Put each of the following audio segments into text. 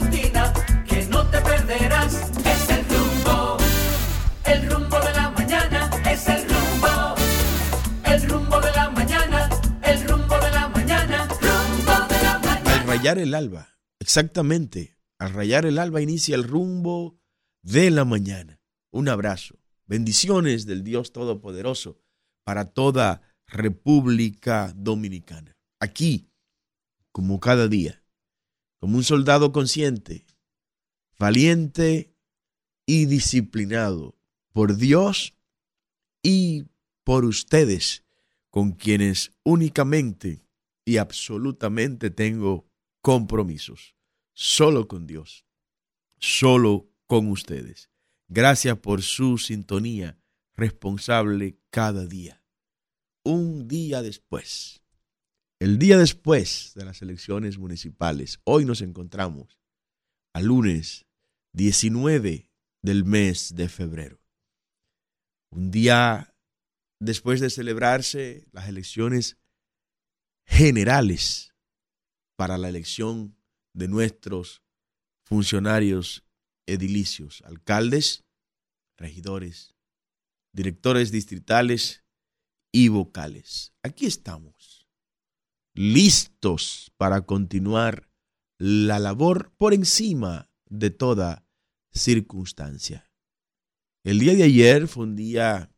que no te perderás. Es el rumbo, el rumbo de la mañana, es el rumbo, el rumbo de la mañana, el rumbo de la mañana, rumbo de la mañana. Al rayar el alba, exactamente, al rayar el alba inicia el rumbo de la mañana. Un abrazo, bendiciones del Dios Todopoderoso para toda República Dominicana. Aquí, como cada día, como un soldado consciente, valiente y disciplinado por Dios y por ustedes, con quienes únicamente y absolutamente tengo compromisos. Solo con Dios, solo con ustedes. Gracias por su sintonía responsable cada día. Un día después, el día después de las elecciones municipales, hoy nos encontramos al lunes 19 del mes de febrero. Un día después de celebrarse las elecciones generales para la elección de nuestros funcionarios edilicios, alcaldes, regidores, directores distritales y vocales. Aquí estamos, listos para continuar la labor por encima de toda circunstancia. El día de ayer fue un día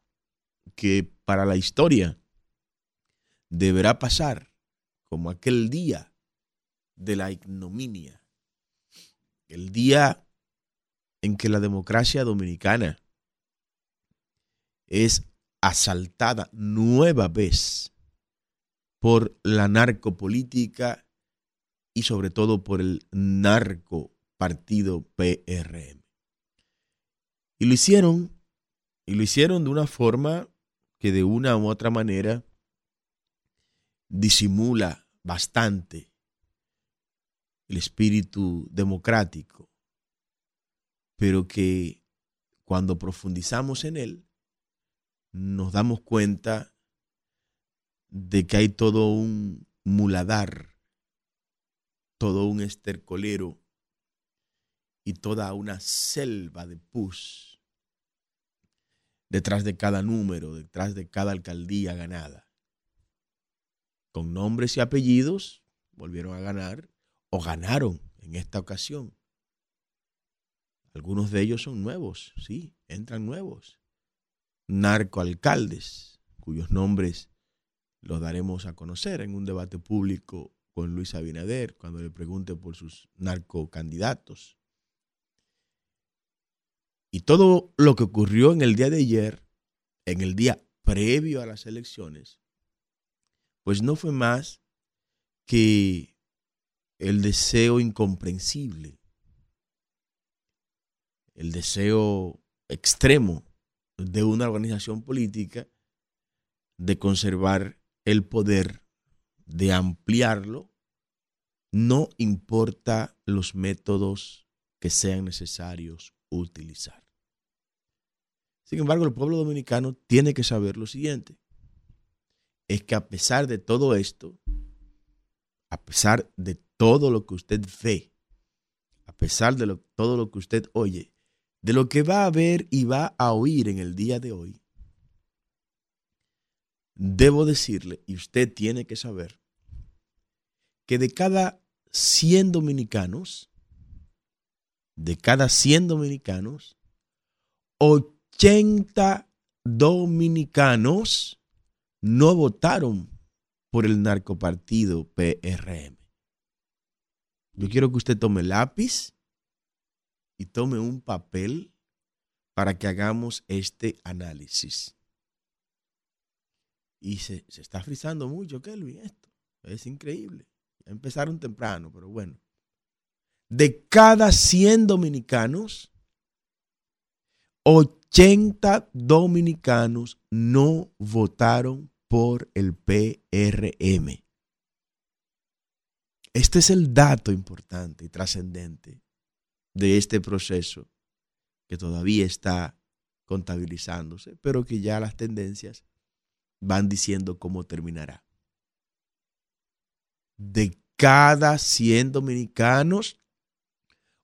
que para la historia deberá pasar como aquel día de la ignominia, el día en que la democracia dominicana es asaltada nueva vez por la narcopolítica y sobre todo por el narco partido PRM. Y lo hicieron, y lo hicieron de una forma que de una u otra manera disimula bastante el espíritu democrático, pero que cuando profundizamos en él, nos damos cuenta de que hay todo un muladar, todo un estercolero y toda una selva de pus detrás de cada número, detrás de cada alcaldía ganada. Con nombres y apellidos volvieron a ganar o ganaron en esta ocasión. Algunos de ellos son nuevos, sí, entran nuevos. Narcoalcaldes, cuyos nombres los daremos a conocer en un debate público con Luis Abinader cuando le pregunte por sus narcocandidatos. Y todo lo que ocurrió en el día de ayer, en el día previo a las elecciones, pues no fue más que el deseo incomprensible, el deseo extremo de una organización política de conservar el poder, de ampliarlo, no importa los métodos que sean necesarios utilizar. Sin embargo, el pueblo dominicano tiene que saber lo siguiente, es que a pesar de todo esto, a pesar de todo lo que usted ve, a pesar de todo lo que usted oye, de lo que va a ver y va a oír en el día de hoy, debo decirle, y usted tiene que saber, que de cada 100 dominicanos, de cada 100 dominicanos, 80 dominicanos no votaron por el narcopartido PRM. Yo quiero que usted tome lápiz y tome un papel para que hagamos este análisis. Y se, se está frizando mucho, Kelvin, esto. Es increíble. Empezaron temprano, pero bueno. De cada 100 dominicanos, 80 dominicanos no votaron por el PRM. Este es el dato importante y trascendente de este proceso que todavía está contabilizándose, pero que ya las tendencias van diciendo cómo terminará. De cada 100 dominicanos,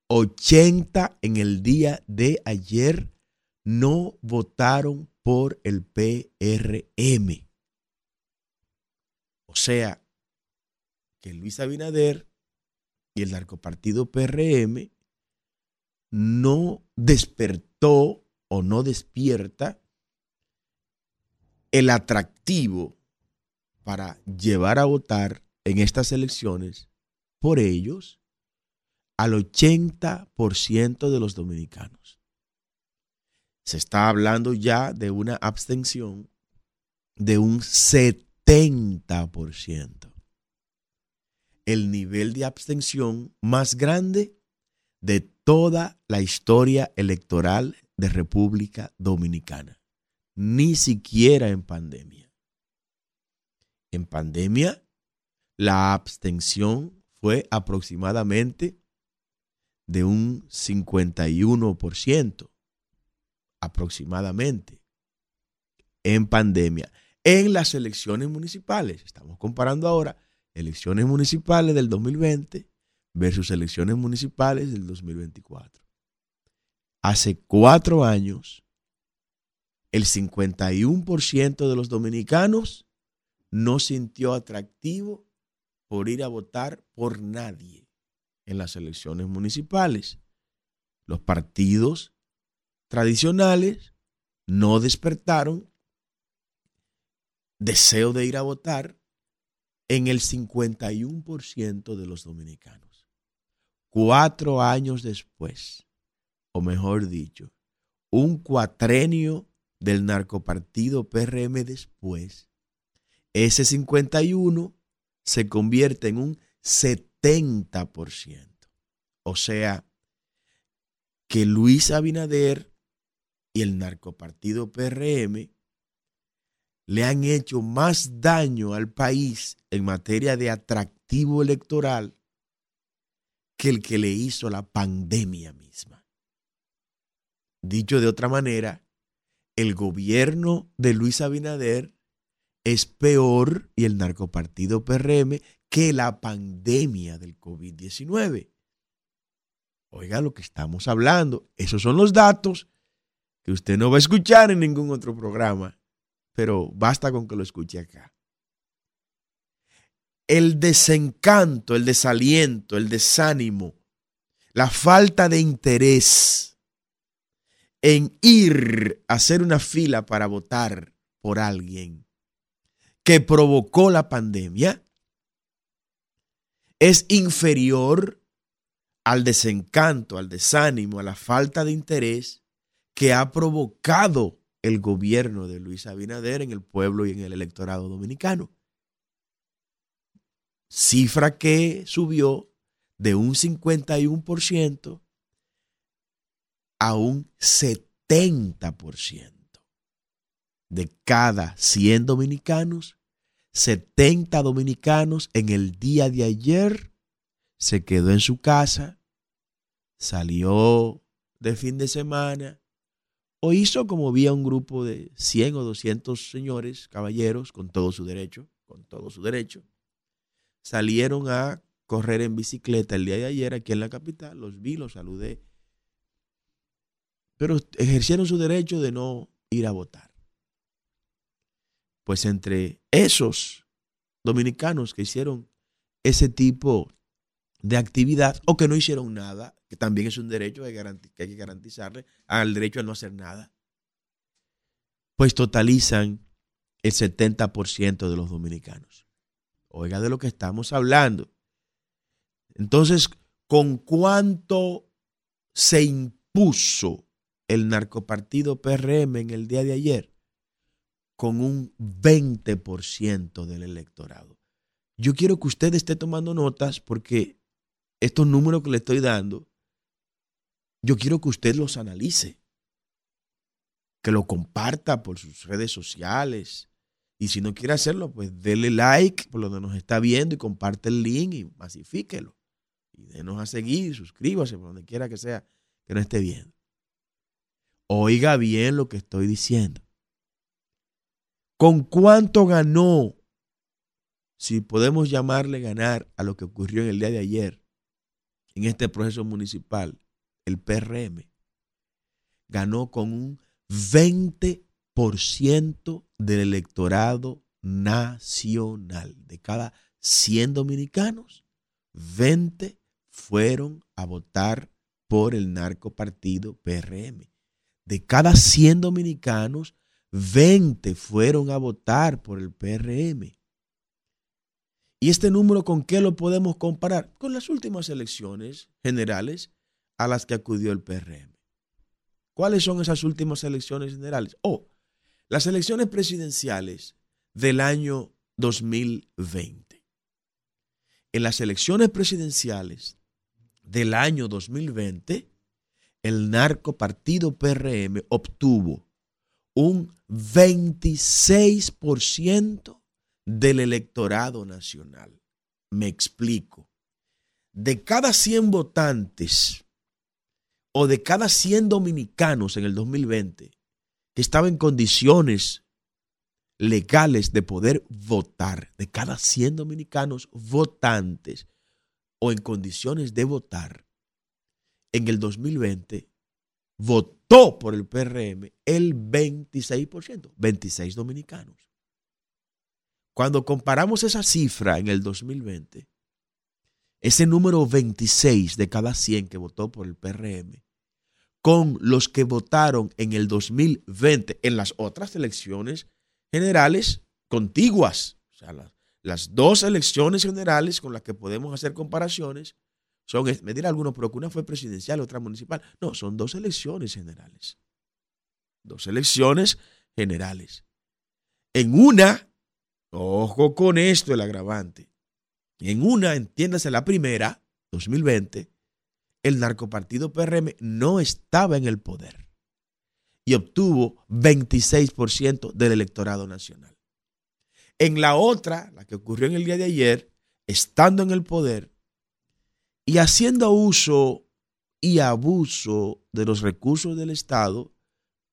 80 en el día de ayer no votaron por el PRM. O sea, que Luis Abinader y el narcopartido PRM no despertó o no despierta el atractivo para llevar a votar en estas elecciones por ellos al 80% de los dominicanos. Se está hablando ya de una abstención de un 70%. El nivel de abstención más grande de toda la historia electoral de República Dominicana. Ni siquiera en pandemia. En pandemia, la abstención fue aproximadamente de un 51%, aproximadamente, en pandemia. En las elecciones municipales, estamos comparando ahora elecciones municipales del 2020 versus elecciones municipales del 2024. Hace cuatro años, el 51% de los dominicanos no sintió atractivo por ir a votar por nadie en las elecciones municipales. Los partidos tradicionales no despertaron deseo de ir a votar en el 51% de los dominicanos. Cuatro años después, o mejor dicho, un cuatrenio del narcopartido PRM después, ese 51 se convierte en un 70%. O sea, que Luis Abinader y el narcopartido PRM le han hecho más daño al país en materia de atractivo electoral que el que le hizo la pandemia misma. Dicho de otra manera, el gobierno de Luis Abinader es peor y el narcopartido PRM que la pandemia del COVID-19. Oiga lo que estamos hablando. Esos son los datos que usted no va a escuchar en ningún otro programa, pero basta con que lo escuche acá. El desencanto, el desaliento, el desánimo, la falta de interés en ir a hacer una fila para votar por alguien que provocó la pandemia es inferior al desencanto, al desánimo, a la falta de interés que ha provocado el gobierno de Luis Abinader en el pueblo y en el electorado dominicano. Cifra que subió de un 51% a un 70% de cada 100 dominicanos, 70 dominicanos en el día de ayer se quedó en su casa, salió de fin de semana o hizo como había un grupo de 100 o 200 señores, caballeros, con todo su derecho, con todo su derecho, salieron a correr en bicicleta el día de ayer aquí en la capital, los vi, los saludé, pero ejercieron su derecho de no ir a votar pues entre esos dominicanos que hicieron ese tipo de actividad o que no hicieron nada, que también es un derecho que hay que garantizarle al derecho a no hacer nada, pues totalizan el 70% de los dominicanos. Oiga de lo que estamos hablando. Entonces, ¿con cuánto se impuso el narcopartido PRM en el día de ayer? con un 20% del electorado. Yo quiero que usted esté tomando notas porque estos números que le estoy dando, yo quiero que usted los analice, que lo comparta por sus redes sociales. Y si no quiere hacerlo, pues dele like por donde nos está viendo y comparte el link y masifíquelo. Y denos a seguir, suscríbase por donde quiera que sea que no esté viendo. Oiga bien lo que estoy diciendo. ¿Con cuánto ganó? Si podemos llamarle ganar a lo que ocurrió en el día de ayer, en este proceso municipal, el PRM, ganó con un 20% del electorado nacional. De cada 100 dominicanos, 20 fueron a votar por el narcopartido PRM. De cada 100 dominicanos, 20 fueron a votar por el PRM. ¿Y este número con qué lo podemos comparar? Con las últimas elecciones generales a las que acudió el PRM. ¿Cuáles son esas últimas elecciones generales? Oh, las elecciones presidenciales del año 2020. En las elecciones presidenciales del año 2020, el narco partido PRM obtuvo un 26% del electorado nacional. Me explico. De cada 100 votantes o de cada 100 dominicanos en el 2020 que estaban en condiciones legales de poder votar, de cada 100 dominicanos votantes o en condiciones de votar, en el 2020 votó por el PRM el 26%, 26 dominicanos. Cuando comparamos esa cifra en el 2020, ese número 26 de cada 100 que votó por el PRM, con los que votaron en el 2020 en las otras elecciones generales contiguas, o sea, las, las dos elecciones generales con las que podemos hacer comparaciones, son, me dirá alguno, pero que una fue presidencial, otra municipal. No, son dos elecciones generales. Dos elecciones generales. En una, ojo con esto, el agravante. En una, entiéndase la primera, 2020, el narcopartido PRM no estaba en el poder y obtuvo 26% del electorado nacional. En la otra, la que ocurrió en el día de ayer, estando en el poder, y haciendo uso y abuso de los recursos del Estado,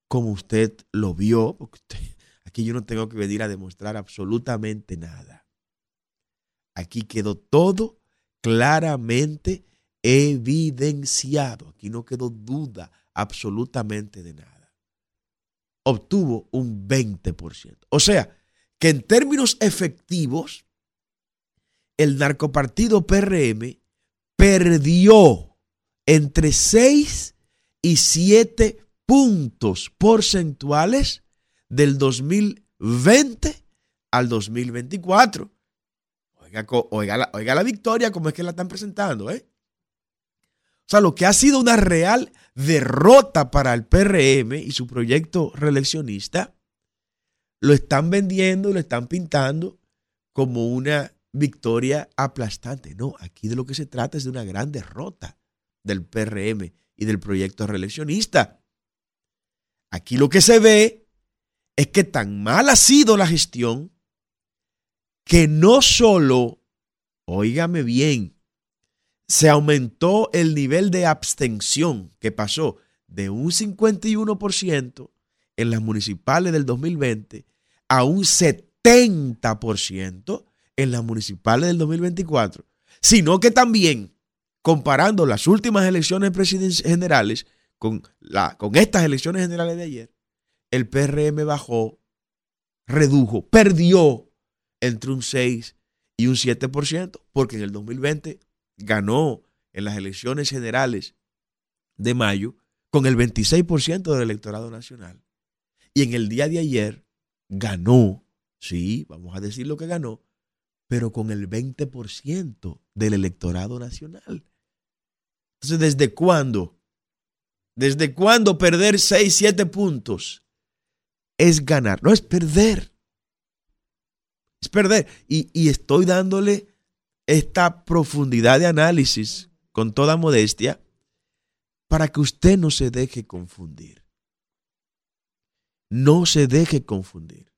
como usted lo vio, porque aquí yo no tengo que venir a demostrar absolutamente nada. Aquí quedó todo claramente evidenciado. Aquí no quedó duda absolutamente de nada. Obtuvo un 20%. O sea, que en términos efectivos, el narcopartido PRM perdió entre 6 y 7 puntos porcentuales del 2020 al 2024. Oiga, la, oiga la victoria, como es que la están presentando, ¿eh? O sea, lo que ha sido una real derrota para el PRM y su proyecto reeleccionista, lo están vendiendo, lo están pintando como una victoria aplastante. No, aquí de lo que se trata es de una gran derrota del PRM y del proyecto reeleccionista. Aquí lo que se ve es que tan mal ha sido la gestión que no solo, óigame bien, se aumentó el nivel de abstención que pasó de un 51% en las municipales del 2020 a un 70% en las municipales del 2024, sino que también, comparando las últimas elecciones generales con, la, con estas elecciones generales de ayer, el PRM bajó, redujo, perdió entre un 6 y un 7%, porque en el 2020 ganó en las elecciones generales de mayo con el 26% del electorado nacional. Y en el día de ayer ganó, sí, vamos a decir lo que ganó, pero con el 20% del electorado nacional. Entonces, ¿desde cuándo? ¿Desde cuándo perder 6, 7 puntos es ganar? No es perder. Es perder. Y, y estoy dándole esta profundidad de análisis con toda modestia para que usted no se deje confundir. No se deje confundir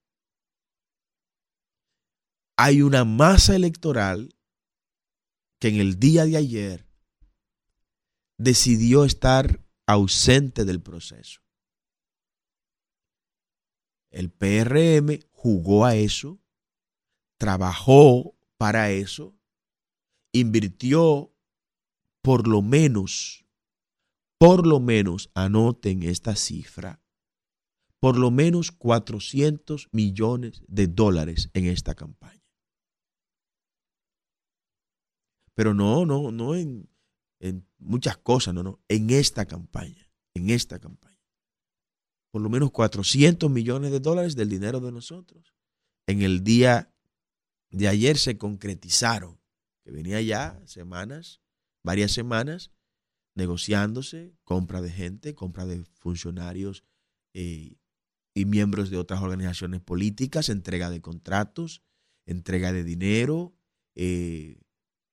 hay una masa electoral que en el día de ayer decidió estar ausente del proceso. El PRM jugó a eso, trabajó para eso, invirtió por lo menos, por lo menos, anoten esta cifra, por lo menos 400 millones de dólares en esta campaña. Pero no, no, no en, en muchas cosas, no, no, en esta campaña, en esta campaña. Por lo menos 400 millones de dólares del dinero de nosotros. En el día de ayer se concretizaron, que venía ya semanas, varias semanas, negociándose, compra de gente, compra de funcionarios eh, y miembros de otras organizaciones políticas, entrega de contratos, entrega de dinero, eh,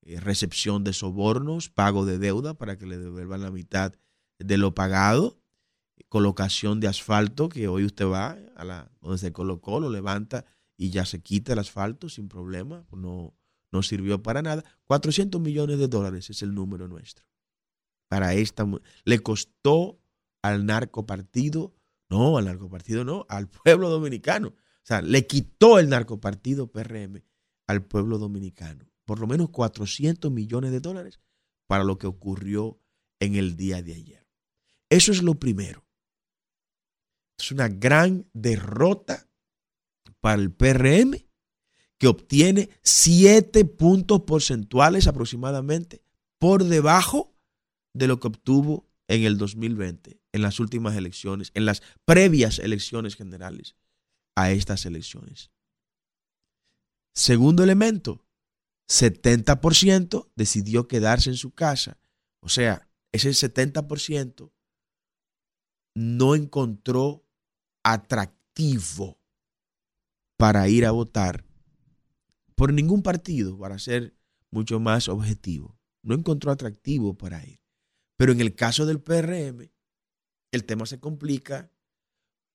eh, recepción de sobornos, pago de deuda para que le devuelvan la mitad de lo pagado, colocación de asfalto, que hoy usted va a la donde se colocó, lo levanta y ya se quita el asfalto sin problema, no, no sirvió para nada. 400 millones de dólares es el número nuestro. Para esta, le costó al narcopartido, no, al narcopartido no, al pueblo dominicano. O sea, le quitó el narcopartido PRM al pueblo dominicano por lo menos 400 millones de dólares para lo que ocurrió en el día de ayer. Eso es lo primero. Es una gran derrota para el PRM que obtiene 7 puntos porcentuales aproximadamente por debajo de lo que obtuvo en el 2020, en las últimas elecciones, en las previas elecciones generales a estas elecciones. Segundo elemento, 70% decidió quedarse en su casa. O sea, ese 70% no encontró atractivo para ir a votar por ningún partido, para ser mucho más objetivo. No encontró atractivo para ir. Pero en el caso del PRM, el tema se complica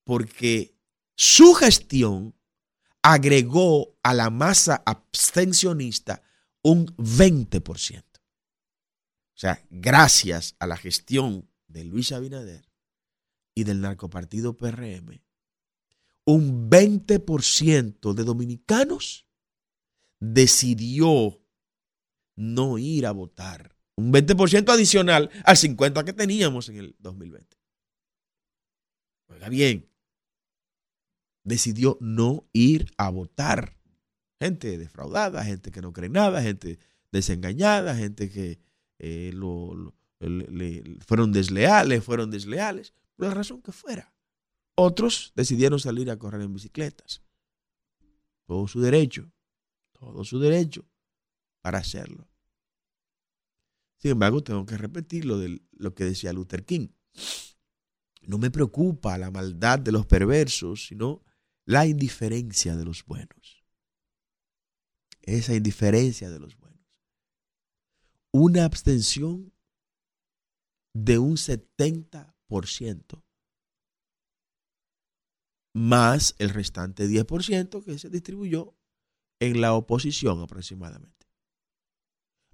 porque su gestión agregó a la masa abstencionista un 20%. O sea, gracias a la gestión de Luis Abinader y del narcopartido PRM, un 20% de dominicanos decidió no ir a votar. Un 20% adicional al 50% que teníamos en el 2020. Oiga bien, decidió no ir a votar. Gente defraudada, gente que no cree nada, gente desengañada, gente que eh, fueron desleales, fueron desleales, por la razón que fuera. Otros decidieron salir a correr en bicicletas. Todo su derecho, todo su derecho para hacerlo. Sin embargo, tengo que repetir lo, de, lo que decía Luther King. No me preocupa la maldad de los perversos, sino la indiferencia de los buenos. Esa indiferencia de los buenos. Una abstención de un 70% más el restante 10% que se distribuyó en la oposición aproximadamente.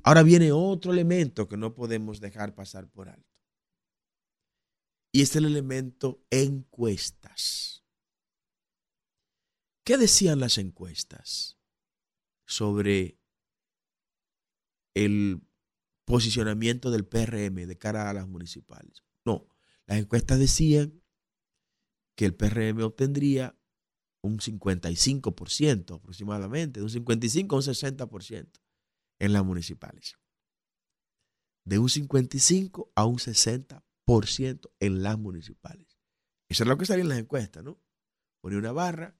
Ahora viene otro elemento que no podemos dejar pasar por alto. Y es el elemento encuestas. ¿Qué decían las encuestas sobre el posicionamiento del PRM de cara a las municipales? No, las encuestas decían que el PRM obtendría un 55% aproximadamente, de un 55 a un 60% en las municipales. De un 55 a un 60% en las municipales. Eso es lo que salía en las encuestas, ¿no? Ponía una barra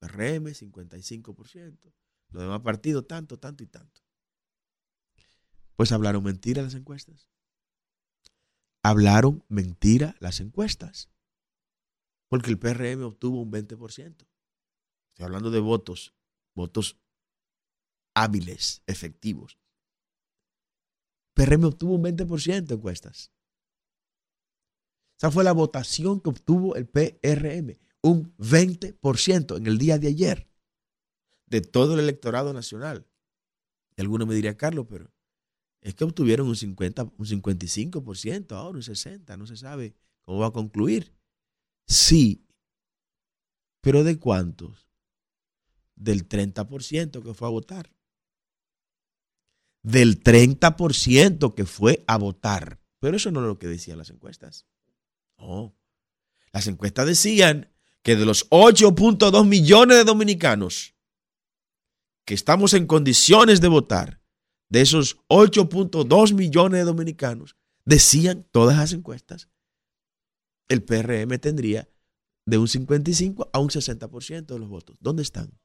PRM 55%, los demás partidos tanto, tanto y tanto. Pues hablaron mentira las encuestas. Hablaron mentira las encuestas. Porque el PRM obtuvo un 20%. Estoy hablando de votos, votos hábiles, efectivos. PRM obtuvo un 20% de encuestas. Esa fue la votación que obtuvo el PRM un 20% en el día de ayer de todo el electorado nacional. Y alguno me diría, Carlos, pero es que obtuvieron un 50, un 55%, ahora un 60%, no se sabe cómo va a concluir. Sí, pero ¿de cuántos? Del 30% que fue a votar. del 30% que fue a votar. Pero eso no es lo que decían las encuestas. No. Las encuestas decían que de los 8.2 millones de dominicanos que estamos en condiciones de votar, de esos 8.2 millones de dominicanos, decían todas las encuestas, el PRM tendría de un 55 a un 60% de los votos. ¿Dónde están?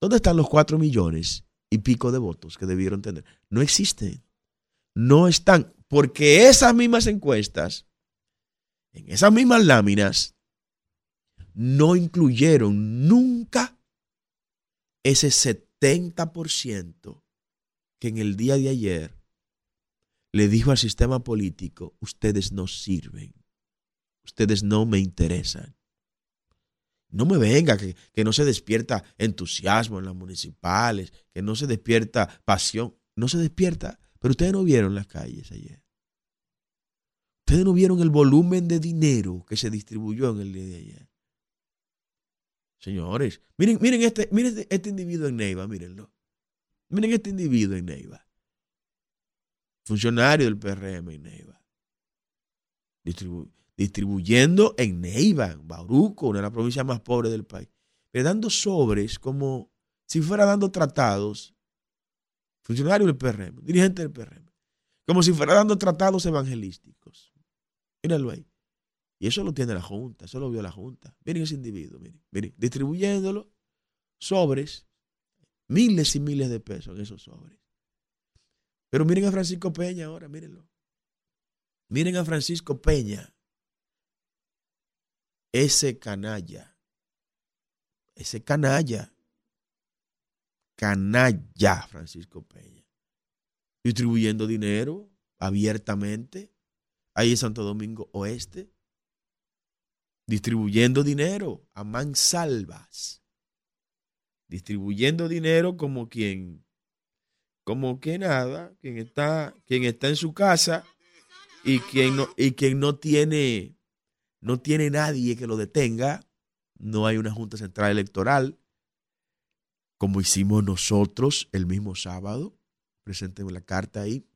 ¿Dónde están los 4 millones y pico de votos que debieron tener? No existen. No están. Porque esas mismas encuestas, en esas mismas láminas, no incluyeron nunca ese 70% que en el día de ayer le dijo al sistema político, ustedes no sirven, ustedes no me interesan. No me venga, que, que, no se despierta entusiasmo en las municipales, que no se despierta pasión. No se despierta. Pero ustedes no vieron las calles ayer. Ustedes no vieron el volumen de dinero que se distribuyó en el día de ayer. Señores, miren, miren este, miren este, este individuo en Neiva, mírenlo. Miren este individuo en Neiva. Funcionario del PRM en Neiva. distribuyendo en Neiva, Bauruco, una de las provincias más pobres del país. Pero dando sobres como si fuera dando tratados. Funcionario del PRM, dirigente del PRM. Como si fuera dando tratados evangelísticos. Míralo ahí. Y eso lo tiene la Junta, eso lo vio la Junta. Miren ese individuo, miren, miren, distribuyéndolo sobres, miles y miles de pesos en esos sobres. Pero miren a Francisco Peña ahora, mírenlo. Miren a Francisco Peña, ese canalla, ese canalla, canalla Francisco Peña, distribuyendo dinero abiertamente ahí en Santo Domingo Oeste, distribuyendo dinero a mansalvas, distribuyendo dinero como quien, como que nada, quien está, quien está en su casa y quien no, y quien no tiene, no tiene nadie que lo detenga, no hay una Junta Central Electoral, como hicimos nosotros el mismo sábado. Presenten la carta ahí,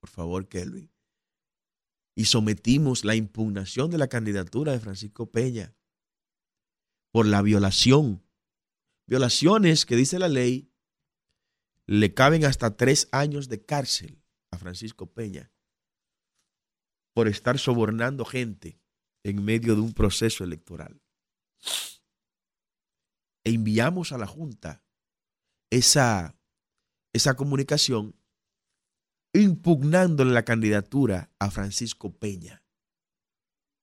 por favor, Kelvin y sometimos la impugnación de la candidatura de Francisco Peña por la violación. Violaciones que dice la ley le caben hasta tres años de cárcel a Francisco Peña por estar sobornando gente en medio de un proceso electoral. E enviamos a la Junta esa, esa comunicación impugnándole la candidatura a Francisco Peña.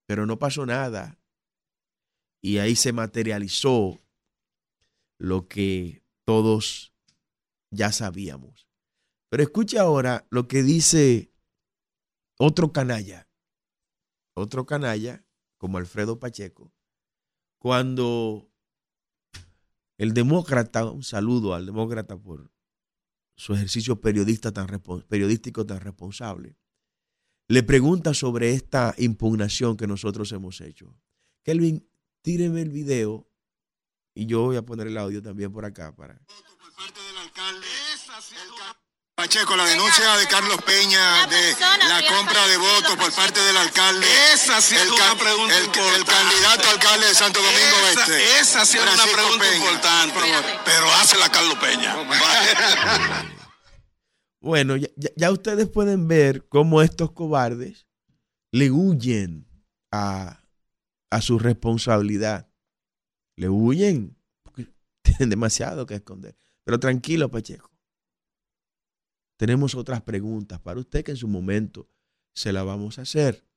Pero no pasó nada. Y ahí se materializó lo que todos ya sabíamos. Pero escucha ahora lo que dice otro canalla, otro canalla como Alfredo Pacheco, cuando el demócrata, un saludo al demócrata por su ejercicio periodista tan, periodístico tan responsable, le pregunta sobre esta impugnación que nosotros hemos hecho. Kelvin, tíreme el video y yo voy a poner el audio también por acá para. Pacheco, la denuncia de Carlos Peña de la compra de votos por parte del alcalde. Esa sí es una pregunta el, importante. El candidato alcalde de Santo Domingo esa, Este. Esa sí es una pregunta Peña. importante. Pero hace la Carlos Peña. Bueno, ya, ya, ustedes pueden ver cómo estos cobardes le huyen a, a su responsabilidad. Le huyen porque tienen demasiado que esconder. Pero tranquilo, Pacheco. Tenemos otras preguntas para usted que en su momento se la vamos a hacer.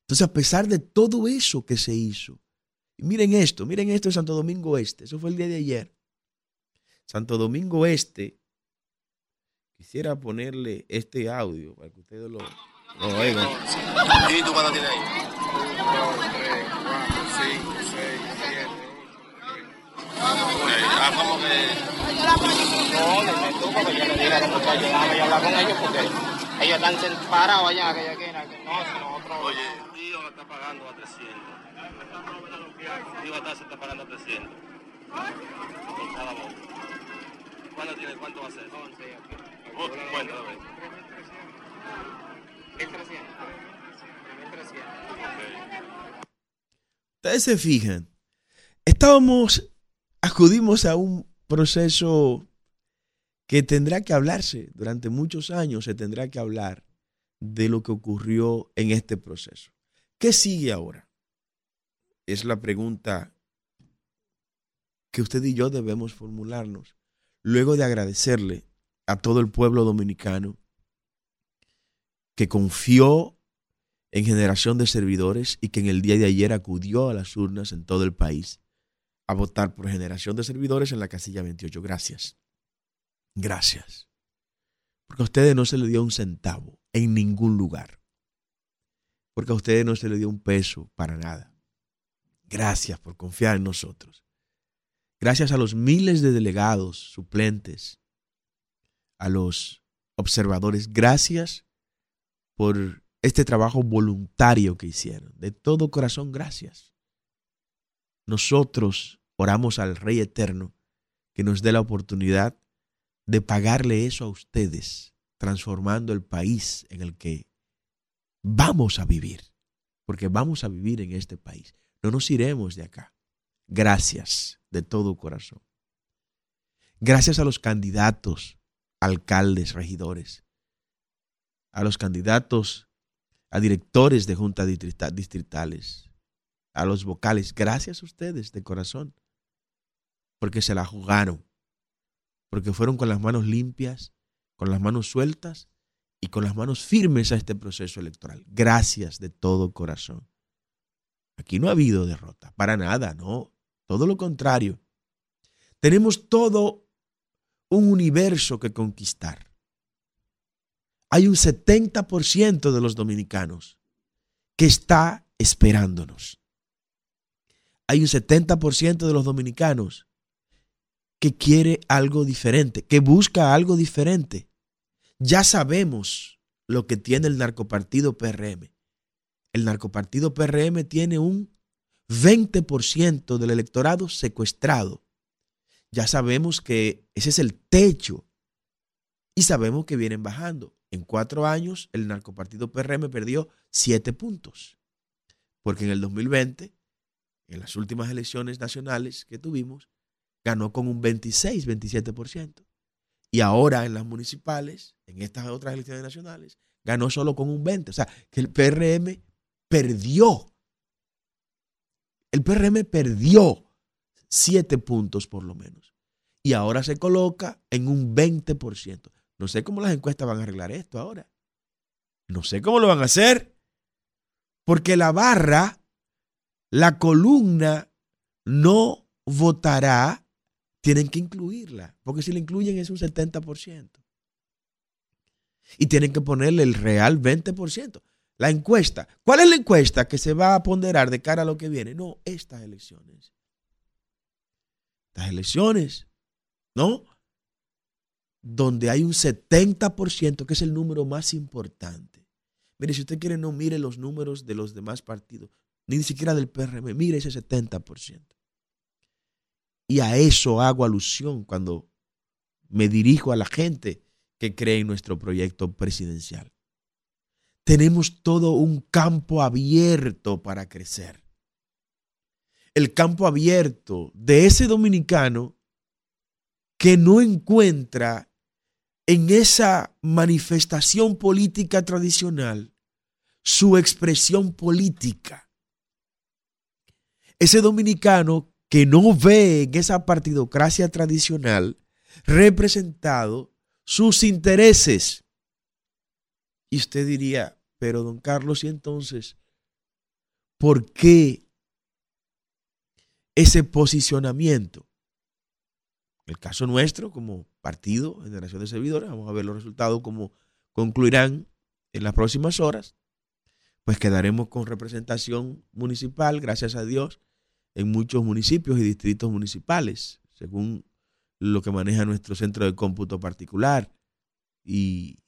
Entonces, a pesar de todo eso que se hizo, miren esto, miren esto de Santo Domingo Este, eso fue el día de ayer. Santo Domingo Este, quisiera ponerle este audio para que ustedes lo, lo oigan. ¿Y ahí? 1, 2, 3, 4, 5, 6, 7, 8. Ah, como que. No, dime tú, porque yo le dije a los muchachos, déjame hablar con ellos porque ellos están parados allá en aquella esquina. que No, si nosotros. Oye, tío está pagando a 300. Tío está, se está pagando a 300. Por cada voto. ¿Cuánto tiene? ¿Cuánto va a ser? 11 aquí. Oh, bueno, a ver. 1300. 1300. Ok. Ustedes se fijan, estábamos, acudimos a un proceso que tendrá que hablarse durante muchos años, se tendrá que hablar de lo que ocurrió en este proceso. ¿Qué sigue ahora? Es la pregunta que usted y yo debemos formularnos luego de agradecerle a todo el pueblo dominicano que confió en generación de servidores y que en el día de ayer acudió a las urnas en todo el país a votar por generación de servidores en la casilla 28. Gracias. Gracias. Porque a ustedes no se le dio un centavo en ningún lugar. Porque a ustedes no se le dio un peso para nada. Gracias por confiar en nosotros. Gracias a los miles de delegados, suplentes, a los observadores. Gracias por este trabajo voluntario que hicieron. De todo corazón, gracias. Nosotros oramos al Rey Eterno que nos dé la oportunidad de pagarle eso a ustedes, transformando el país en el que vamos a vivir, porque vamos a vivir en este país. No nos iremos de acá. Gracias de todo corazón. Gracias a los candidatos, alcaldes, regidores, a los candidatos a directores de juntas distrita- distritales, a los vocales. Gracias a ustedes de corazón, porque se la jugaron, porque fueron con las manos limpias, con las manos sueltas y con las manos firmes a este proceso electoral. Gracias de todo corazón. Aquí no ha habido derrota, para nada, no, todo lo contrario. Tenemos todo un universo que conquistar hay un 70% de los dominicanos que está esperándonos. Hay un 70% de los dominicanos que quiere algo diferente, que busca algo diferente. Ya sabemos lo que tiene el narcopartido PRM. El narcopartido PRM tiene un 20% del electorado secuestrado. Ya sabemos que ese es el techo y sabemos que vienen bajando. En cuatro años, el narcopartido PRM perdió siete puntos. Porque en el 2020, en las últimas elecciones nacionales que tuvimos, ganó con un 26, 27%. Y ahora en las municipales, en estas otras elecciones nacionales, ganó solo con un 20%. O sea, que el PRM perdió. El PRM perdió siete puntos por lo menos. Y ahora se coloca en un 20%. No sé cómo las encuestas van a arreglar esto ahora. No sé cómo lo van a hacer. Porque la barra, la columna, no votará. Tienen que incluirla. Porque si la incluyen es un 70%. Y tienen que ponerle el real 20%. La encuesta. ¿Cuál es la encuesta que se va a ponderar de cara a lo que viene? No, estas elecciones. Estas elecciones. ¿No? donde hay un 70%, que es el número más importante. Mire, si usted quiere, no mire los números de los demás partidos, ni siquiera del PRM, mire ese 70%. Y a eso hago alusión cuando me dirijo a la gente que cree en nuestro proyecto presidencial. Tenemos todo un campo abierto para crecer. El campo abierto de ese dominicano que no encuentra en esa manifestación política tradicional su expresión política. Ese dominicano que no ve en esa partidocracia tradicional representado sus intereses. Y usted diría, pero don Carlos, ¿y entonces por qué ese posicionamiento? el caso nuestro, como partido, generación de servidores, vamos a ver los resultados, cómo concluirán en las próximas horas, pues quedaremos con representación municipal, gracias a Dios, en muchos municipios y distritos municipales, según lo que maneja nuestro centro de cómputo particular. Y,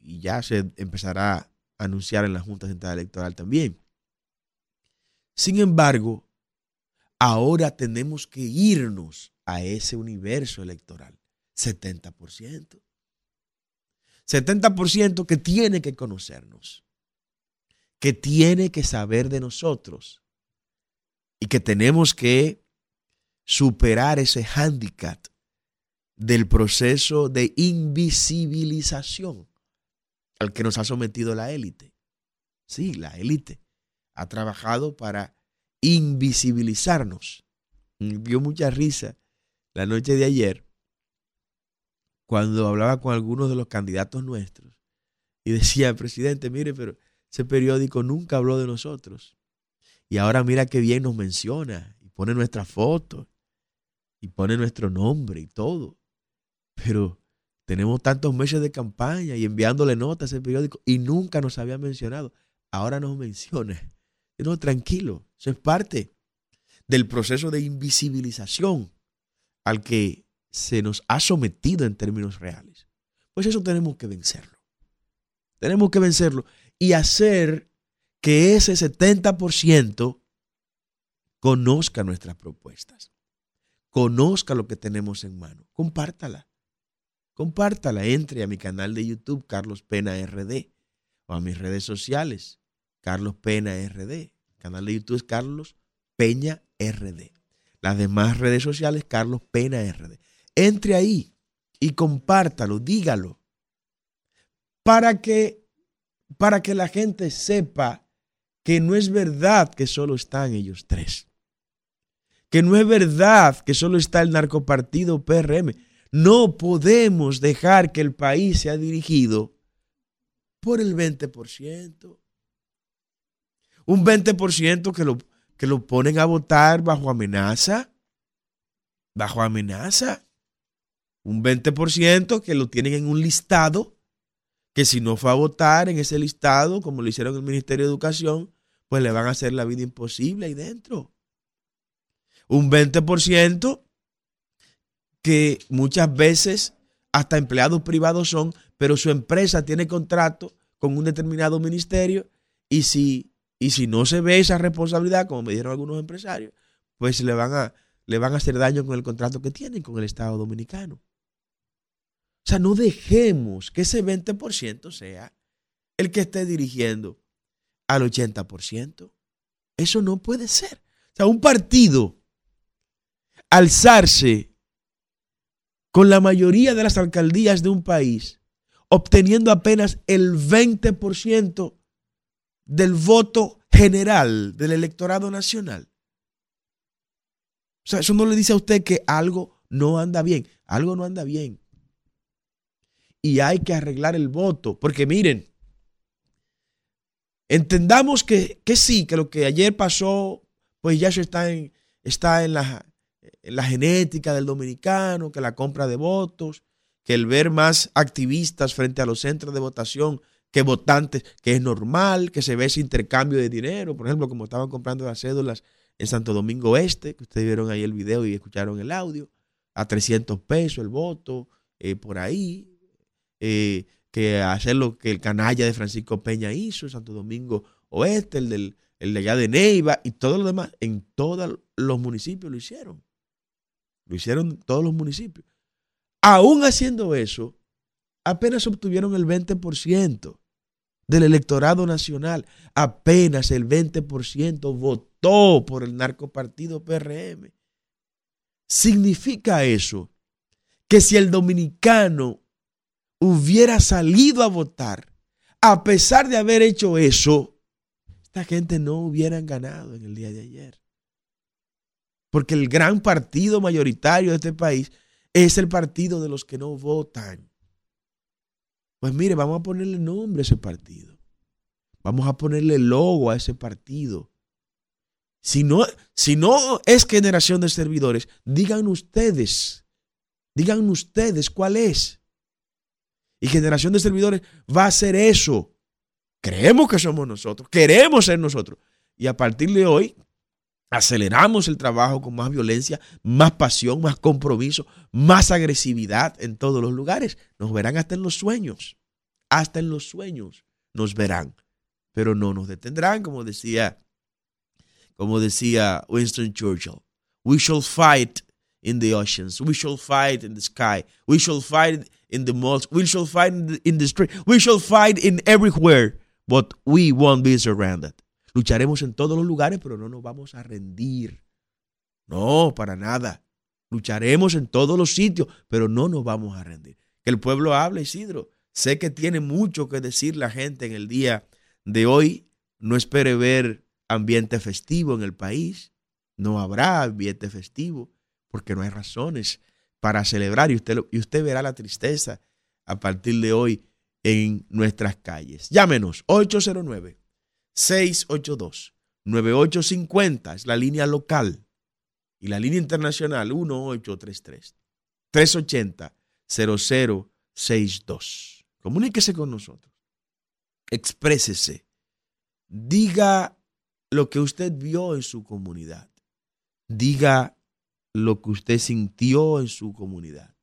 ya se empezará a anunciar en la Junta Central Electoral también. Sin embargo, ahora tenemos que irnos a ese universo electoral. 70%. 70% que tiene que conocernos, que tiene que saber de nosotros y que tenemos que superar ese hándicap del proceso de invisibilización al que nos ha sometido la élite. Sí, la élite ha trabajado para invisibilizarnos. Dio mucha risa la noche de ayer cuando hablaba con algunos de los candidatos nuestros y decía, presidente, mire, pero ese periódico nunca habló de nosotros. Y ahora mira qué bien nos menciona y pone nuestra foto y pone nuestro nombre y todo. Pero tenemos tantos meses de campaña y enviándole notas a ese periódico y nunca nos había mencionado. Ahora nos menciona. No, tranquilo, eso es parte del proceso de invisibilización al que se nos ha sometido en términos reales. Pues eso tenemos que vencerlo. Tenemos que vencerlo y hacer que ese 70% conozca nuestras propuestas, conozca lo que tenemos en mano. Compártala. Compártala. Entre a mi canal de YouTube, Carlos Pena RD, o a mis redes sociales, Carlos Pena RD. Canal de YouTube es Carlos Peña RD. Las demás redes sociales, Carlos Pena RD. Entre ahí y compártalo, dígalo, para que, para que la gente sepa que no es verdad que solo están ellos tres. Que no es verdad que solo está el narcopartido PRM. No podemos dejar que el país sea dirigido por el 20%. Un 20% que lo, que lo ponen a votar bajo amenaza. Bajo amenaza. Un 20% que lo tienen en un listado, que si no fue a votar en ese listado, como lo hicieron el Ministerio de Educación, pues le van a hacer la vida imposible ahí dentro. Un 20% que muchas veces hasta empleados privados son, pero su empresa tiene contrato con un determinado ministerio y si, y si no se ve esa responsabilidad, como me dijeron algunos empresarios, pues le van, a, le van a hacer daño con el contrato que tienen con el Estado Dominicano. O sea, no dejemos que ese 20% sea el que esté dirigiendo al 80%. Eso no puede ser. O sea, un partido alzarse con la mayoría de las alcaldías de un país, obteniendo apenas el 20% del voto general del electorado nacional. O sea, eso no le dice a usted que algo no anda bien. Algo no anda bien. Y hay que arreglar el voto. Porque miren, entendamos que, que sí, que lo que ayer pasó, pues ya eso está en, está en la, en la genética del dominicano, que la compra de votos, que el ver más activistas frente a los centros de votación que votantes, que es normal, que se ve ese intercambio de dinero, por ejemplo, como estaban comprando las cédulas en Santo Domingo Este, que ustedes vieron ahí el video y escucharon el audio, a 300 pesos el voto, eh, por ahí, eh, que hacer lo que el canalla de Francisco Peña hizo en Santo Domingo Oeste, el, del, el de allá de Neiva y todo lo demás, en todos los municipios lo hicieron. Lo hicieron todos los municipios. Aún haciendo eso, apenas obtuvieron el 20% del electorado nacional. Apenas el 20% votó por el narcopartido PRM. Significa eso que si el dominicano hubiera salido a votar, a pesar de haber hecho eso, esta gente no hubieran ganado en el día de ayer. Porque el gran partido mayoritario de este país es el partido de los que no votan. Pues mire, vamos a ponerle nombre a ese partido. Vamos a ponerle logo a ese partido. Si no, si no es generación de servidores, digan ustedes, digan ustedes cuál es. Y generación de servidores va a ser eso. Creemos que somos nosotros, queremos ser nosotros. Y a partir de hoy, aceleramos el trabajo con más violencia, más pasión, más compromiso, más agresividad en todos los lugares. Nos verán hasta en los sueños. Hasta en los sueños nos verán. Pero no nos detendrán, como decía, como decía Winston Churchill. We shall fight in the oceans. We shall fight in the sky. We shall fight in the malls. We shall fight in the, in the street. We shall fight in everywhere. But we won't be surrounded. Lucharemos en todos los lugares, pero no nos vamos a rendir. No, para nada. Lucharemos en todos los sitios, pero no nos vamos a rendir. Que el pueblo hable, Isidro. Sé que tiene mucho que decir la gente en el día de hoy. No espere ver ambiente festivo en el país. No habrá ambiente festivo porque no hay razones para celebrar y usted, y usted verá la tristeza a partir de hoy en nuestras calles. Llámenos 809-682-9850 es la línea local y la línea internacional 1833-380-0062. Comuníquese con nosotros. Exprésese. Diga lo que usted vio en su comunidad. Diga lo que usted sintió en su comunidad.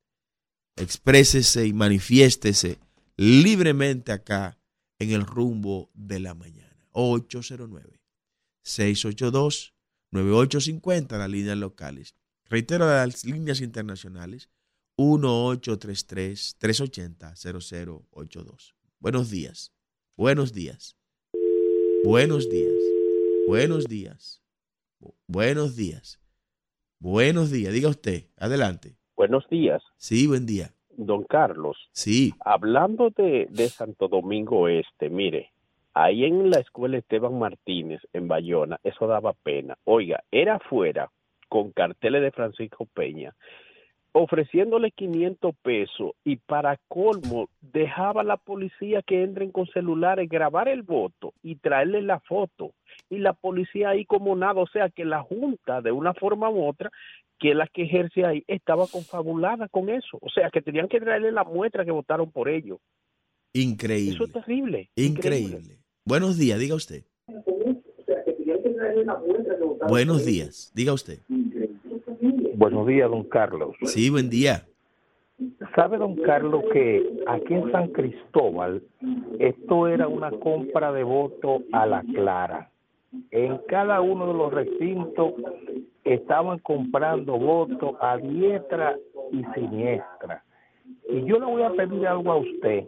Exprésese y manifiéstese libremente acá en el rumbo de la mañana. 809-682-9850, las líneas locales. Reitero las líneas internacionales. 1833-380-0082. Buenos días. Buenos días. Buenos días. Buenos días. Bu- Buenos días. Buenos días. Diga usted. Adelante. Buenos días, Sí, buen día. don Carlos. Sí. Hablando de, de Santo Domingo Este, mire, ahí en la escuela Esteban Martínez, en Bayona, eso daba pena. Oiga, era afuera con carteles de Francisco Peña, ofreciéndole 500 pesos y para colmo dejaba a la policía que entren con celulares, grabar el voto y traerle la foto. Y la policía ahí como nada, o sea que la Junta de una forma u otra que la que ejerce ahí estaba confabulada con eso. O sea, que tenían que traerle la muestra que votaron por ellos. Increíble. Eso es terrible. Increíble. Buenos días. Diga usted. Buenos días. Diga usted. Buenos días, don Carlos. Sí, buen día. ¿Sabe, don Carlos, que aquí en San Cristóbal esto era una compra de voto a la clara? En cada uno de los recintos estaban comprando votos a diestra y siniestra. Y yo le voy a pedir algo a usted.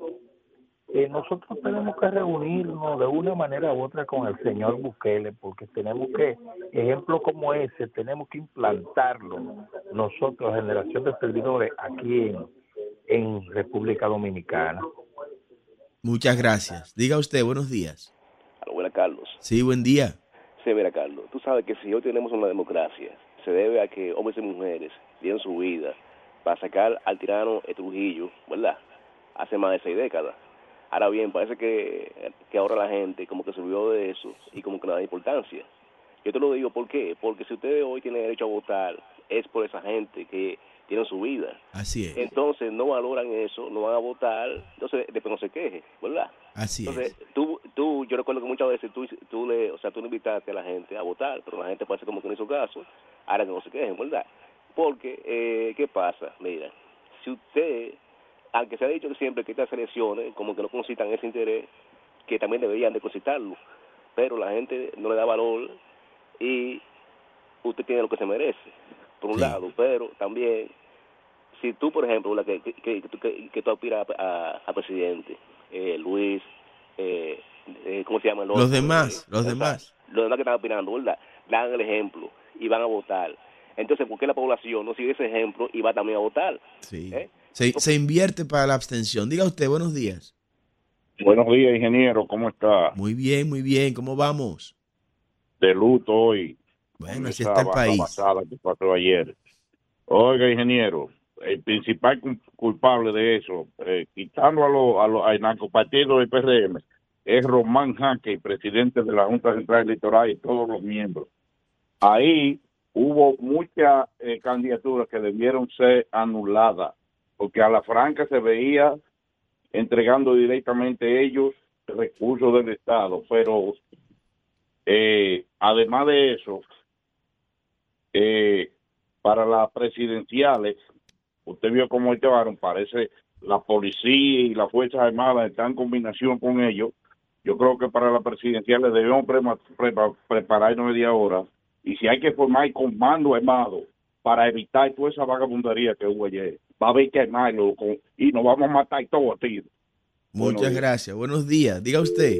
Que nosotros tenemos que reunirnos de una manera u otra con el señor Bukele, porque tenemos que, ejemplo como ese, tenemos que implantarlo nosotros, generación de servidores, aquí en, en República Dominicana. Muchas gracias. Diga usted, buenos días. Buena Carlos. Sí, buen día. Sí, mira, Carlos, tú sabes que si hoy tenemos una democracia, se debe a que hombres y mujeres dieron su vida para sacar al tirano Trujillo, ¿verdad? Hace más de seis décadas. Ahora bien, parece que, que ahora la gente como que se olvidó de eso y como que no da importancia. Yo te lo digo, ¿por qué? Porque si ustedes hoy tienen derecho a votar, es por esa gente que tienen su vida. Así es. Entonces no valoran eso, no van a votar, entonces después no se queje, ¿verdad? Así Entonces, es. tú, tú, yo recuerdo que muchas veces tú, tú le, o sea, tú le invitaste a la gente a votar, pero la gente parece como que no hizo caso, ahora que no se quejen, ¿verdad? Porque, eh, ¿qué pasa? Mira, si usted, aunque se ha dicho que siempre que estas elecciones como que no concitan ese interés, que también deberían de concitarlo, pero la gente no le da valor y usted tiene lo que se merece, por un Sí. lado, pero también si tú, por ejemplo, la que, que, que, que tú- que- que aspiras a, a- a presidente, eh, Luis, eh, eh, ¿cómo se llama? Los otro? demás, los demás. Los demás que están aspirando, ¿verdad? Dan el ejemplo y van a votar. Entonces, ¿por qué la población no sigue ese ejemplo y va también a votar? Sí. ¿Eh? Se, se invierte para la abstención. Diga usted, buenos días. Buenos días, ingeniero. ¿Cómo está? Muy bien, muy bien. ¿Cómo vamos? De luto hoy. Bueno, así está el país. que pasó ayer. Oiga, ingeniero, el principal cul- culpable de eso, eh, quitando a los a los al narcopartido del PRM, es Román Jaque, presidente de la Junta Central Electoral y todos los miembros. Ahí hubo muchas eh, candidaturas que debieron ser anuladas, porque a la franca se veía entregando directamente ellos recursos del Estado, pero eh, además de eso, eh, para las presidenciales, usted vio cómo llevaron, parece la policía y las Fuerzas Armadas están en combinación con ellos. Yo creo que para las presidenciales debemos prepararnos media hora. Y si hay que formar comando armado para evitar toda esa vagabundería que hubo ayer. Va a haber que quemarlo con- y nos vamos a matar todos a. Muchas Buenos días. gracias. Buenos días. Diga usted.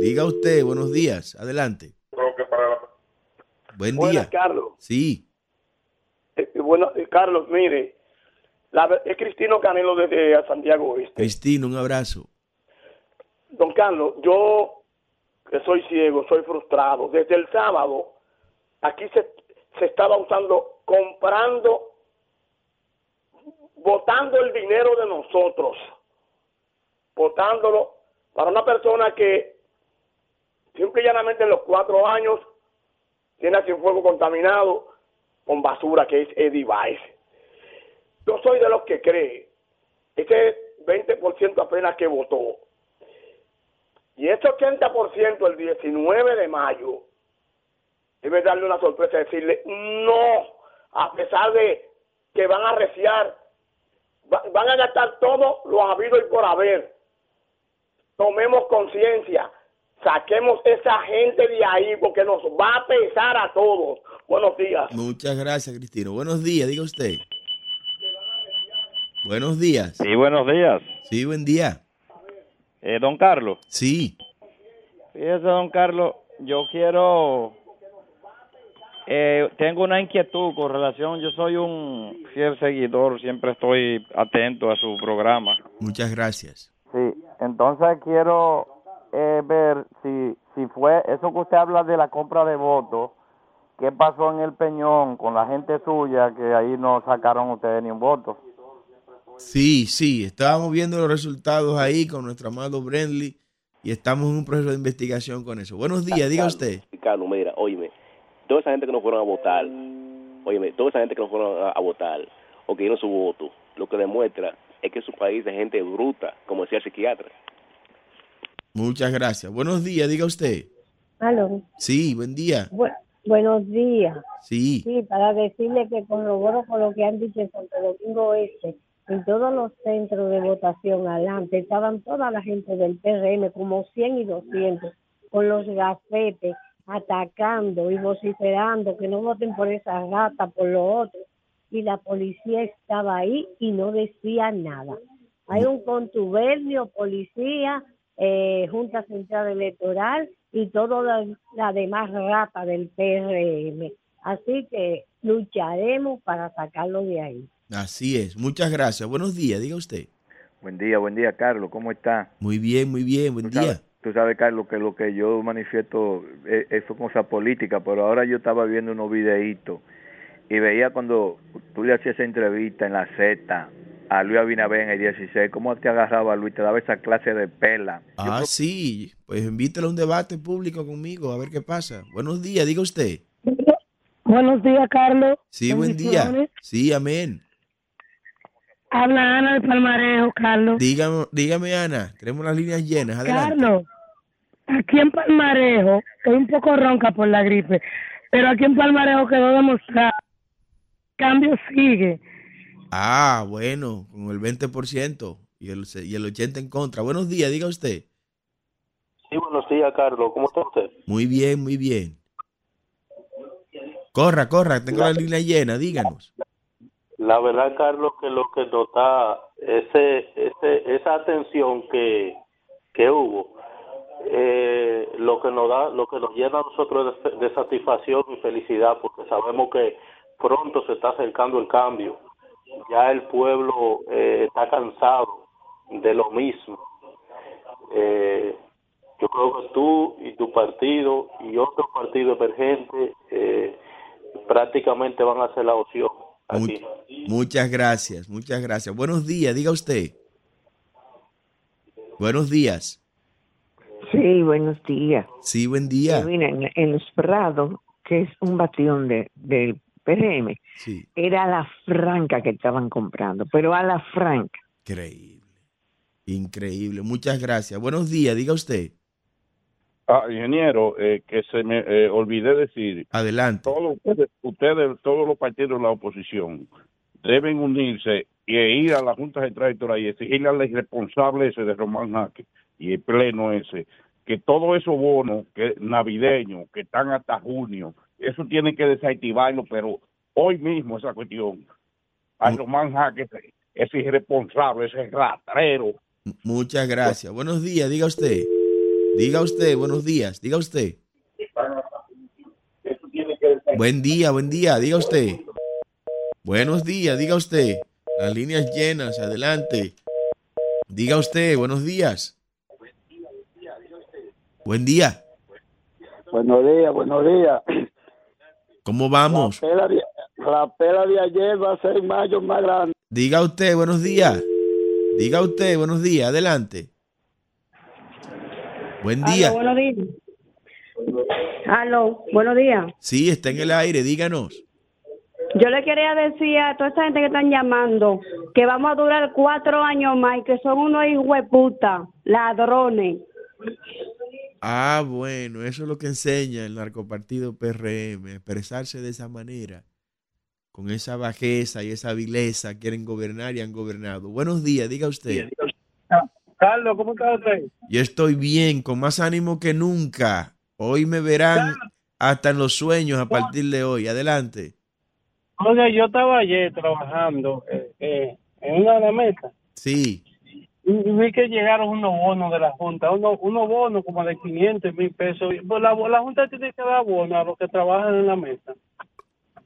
Diga usted. Buenos días. Adelante. Creo que para la- Buen Buenas, día. Carlos. Sí. Eh, eh, bueno, eh, Carlos, mire, la es Cristino Canelo desde Santiago Oeste. Cristina, un abrazo. Don Carlos, yo que soy ciego, soy frustrado. Desde el sábado, aquí se, se estaba usando, comprando, botando el dinero de nosotros, botándolo para una persona que simple y llanamente en los cuatro años tiene a fuego contaminado con basura que es Eddie Vice. Yo soy de los que cree, ese 20% apenas que votó, y ese 80% el 19 de mayo debe darle una sorpresa, decirle no, a pesar de que van a reciar, va- van a gastar todo lo habido y por haber. Tomemos conciencia, saquemos esa gente de ahí porque nos va a pesar a todos. Buenos días. Muchas gracias, Cristina. Buenos días. Diga usted. Buenos días. Sí, buenos días. Sí, buen día. Eh, don Carlos. Sí. Fíjese, don Carlos, yo quiero... eh, tengo una inquietud con relación, yo soy un fiel seguidor, siempre estoy atento a su programa. Muchas gracias. Sí, entonces quiero eh, ver si, si fue eso que usted habla de la compra de votos, ¿qué pasó en el Peñón con la gente suya que ahí no sacaron ustedes ni un voto? Sí, sí. Estábamos viendo los resultados ahí con nuestro amado Brendley y estamos en un proceso de investigación con eso. Buenos días. Diga usted. Carlos, mira, óyeme, toda esa gente que no fueron a votar, óyeme, toda esa gente que no fueron a, a votar o que dieron su voto, lo que demuestra es que su país es gente bruta, como decía el psiquiatra. Muchas gracias. Buenos días. Diga usted. Aló. Sí, buen día. Bu- buenos días. Sí. Sí, para decirle que corroboro con lo que han dicho en Santo Domingo Este. En todos los centros de votación adelante estaban toda la gente del PRM, como 100 y 200, con los gafetes, atacando y vociferando que no voten por esa rata, por lo otro. Y la policía estaba ahí y no decía nada. Hay un contubernio, policía, eh, Junta Central Electoral y toda la, la demás rata del PRM. Así que lucharemos para sacarlo de ahí. Así es. Muchas gracias. Buenos días. Diga usted. Buen día, buen día, Carlos. ¿Cómo está? Muy bien, muy bien. Buen día. sabes, tú sabes, Carlos, que lo que yo manifiesto es, es cosa política, pero ahora yo estaba viendo unos videitos y veía cuando tú le hacías esa entrevista en la Z a Luis Abinader en el 16, cómo te agarraba Luis, te daba esa clase de pela. Ah, creo- sí. Pues invítelo a un debate público conmigo a ver qué pasa. Buenos días. Diga usted. Buenos días, Carlos. Sí, buen día. Sí, amén. Habla Ana de Palmarejo, Carlos. Dígame, dígame, Ana. Tenemos las líneas llenas. Adelante. Carlos, aquí en Palmarejo, estoy un poco ronca por la gripe, pero aquí en Palmarejo quedó demostrado. Cambio sigue. Ah, bueno, con el 20% y el, se- y el 80% en contra. Buenos días, diga usted. Sí, buenos días, Carlos. ¿Cómo está usted? Muy bien, muy bien. Corra, corra, tengo la línea llena, díganos. La verdad, Carlos, que lo que nota ese, ese, esa atención que, que hubo, eh, lo que nos da, lo que nos llena a nosotros de, de satisfacción y felicidad, porque sabemos que pronto se está acercando el cambio. Ya el pueblo eh, está cansado de lo mismo. Eh, yo creo que tú y tu partido y otro partido emergente eh, prácticamente van a ser la opción aquí. Muchas gracias, muchas gracias. Buenos días, diga usted. Buenos días. Sí, buenos días. Sí, buen día. Mira, en, en Los Prados, que es un bastión de, del PRM, Sí. era a la franca que estaban comprando, pero a la franca. Increíble. Increíble. Muchas gracias. Buenos días, diga usted. Ah, ingeniero, eh, que se me eh, olvidé decir. Adelante. Todos ustedes, ustedes, todos los partidos de la oposición, deben unirse y ir a la Junta Central Electoral y exigirle al responsable ese de Román Jaque y el pleno ese, que todos esos bonos que navideños que están hasta junio, eso tienen que desactivarlo, pero hoy mismo esa cuestión. Ay, Román Jaque es irresponsable, ese ratrero. Muchas gracias. Buenos días, diga usted. Diga usted, buenos días, diga usted. Buen día, buen día, diga usted. Buenos días, diga usted. Las líneas llenas, adelante. Diga usted, buenos días. Buen día. Buenos días, buenos días. ¿Cómo vamos? La pela de, la pela de ayer va a ser mayo más grande. Diga usted, buenos días. Diga usted, buenos días, adelante. Buen día. Aló, buenos días. Aló, buenos días. Sí, está en el aire, díganos. Yo le quería decir a toda esta gente que están llamando que vamos a durar cuatro años más y que son unos hijos de puta, ladrones. Ah, bueno, eso es lo que enseña el narcopartido PRM, expresarse de esa manera, con esa bajeza y esa vileza, quieren gobernar y han gobernado. Buenos días, diga usted. Carlos, ¿cómo está usted? Yo estoy bien, con más ánimo que nunca. Hoy me verán hasta en los sueños a partir de hoy. Adelante. Oye, yo estaba ayer trabajando eh, eh, en una de las mesas Sí. Y vi que llegaron unos bonos de la Junta, unos, unos bonos como de 500 mil pesos. Pues la, la Junta tiene que dar bonos a los que trabajan en la mesa.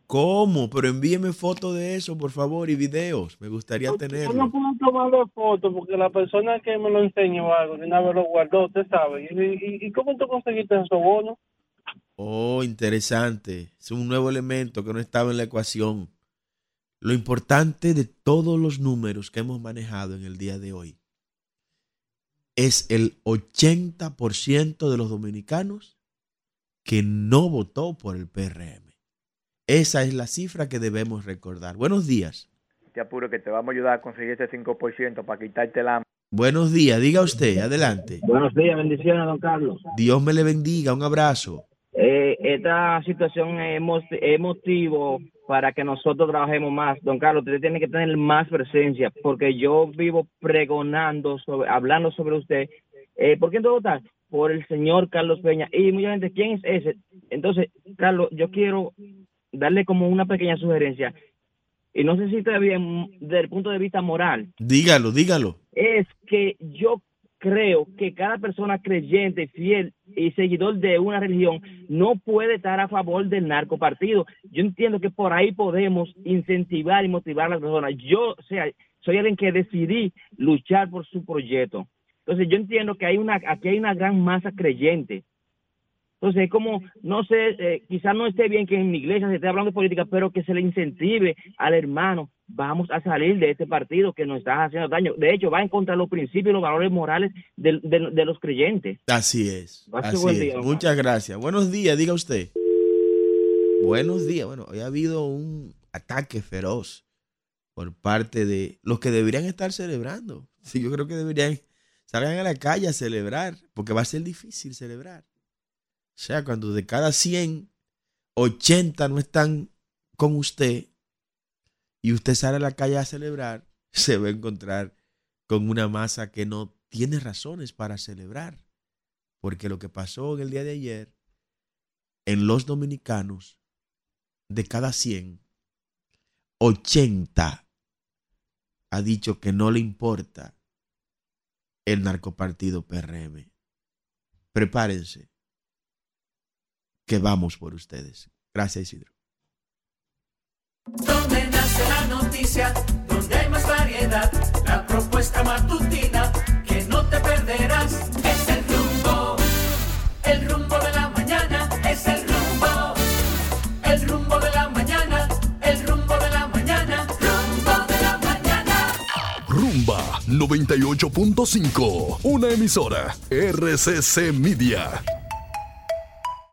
¿Cómo? Pero envíeme fotos de eso, por favor, y videos. Me gustaría Yo tenerlo. no puedo tomarle fotos porque la persona que me lo enseñó algo, de una vez lo guardó, usted sabe. ¿Y, y, y cómo tú conseguiste esos bonos? Oh, interesante. Es un nuevo elemento que no estaba en la ecuación. Lo importante de todos los números que hemos manejado en el día de hoy es el 80% de los dominicanos que no votó por el PRM. Esa es la cifra que debemos recordar. Buenos días. Te apuro que te vamos a ayudar a conseguir ese 5% para quitarte el hambre. Buenos días. Diga usted, adelante. Buenos días, bendiciones, don Carlos. Dios me le bendiga. Un abrazo. Eh, esta situación es motivo para que nosotros trabajemos más. Don Carlos, usted tiene que tener más presencia, porque yo vivo pregonando, sobre, hablando sobre usted. Eh, ¿Por quién te votar? Por el señor Carlos Peña. Y mucha gente, ¿quién es ese? Entonces, Carlos, yo quiero darle como una pequeña sugerencia. Y no sé si está bien desde el punto de vista moral. Dígalo, dígalo. es que yo creo que cada persona creyente, fiel y seguidor de una religión no puede estar a favor del narcopartido. Yo entiendo que por ahí podemos incentivar y motivar a las personas. Yo, o sea, soy alguien que decidí luchar por su proyecto. Entonces yo entiendo que hay una, aquí hay una gran masa creyente. Entonces es como, no sé, eh, quizás no esté bien que en mi iglesia se esté hablando de política, pero que se le incentive al hermano, vamos a salir de este partido que nos está haciendo daño. De hecho, va en contra de los principios y los valores morales de, de- de los creyentes. Así es. Así buen es. día, Muchas gracias. Buenos días, diga usted. Buenos días. Bueno, hoy ha habido un ataque feroz por parte de los que deberían estar celebrando. Sí, yo creo que deberían salgan a la calle a celebrar, porque va a ser difícil celebrar. O sea, cuando de cada 100, 80 no están con usted y usted sale a la calle a celebrar, se va a encontrar con una masa que no tiene razones para celebrar. Porque lo que pasó en el día de ayer, en los dominicanos, de cada 100, 80 ha dicho que no le importa el narcopartido PRM. Prepárense, que vamos por ustedes. Gracias, Isidro. Donde nace la noticia, donde hay más variedad, la propuesta matutina que no te perderás. Es el rumbo, el rumbo de la mañana, es el rumbo, el rumbo de la mañana, el rumbo de la mañana, rumbo de la mañana. Rumba 98.5, una emisora RCC Media.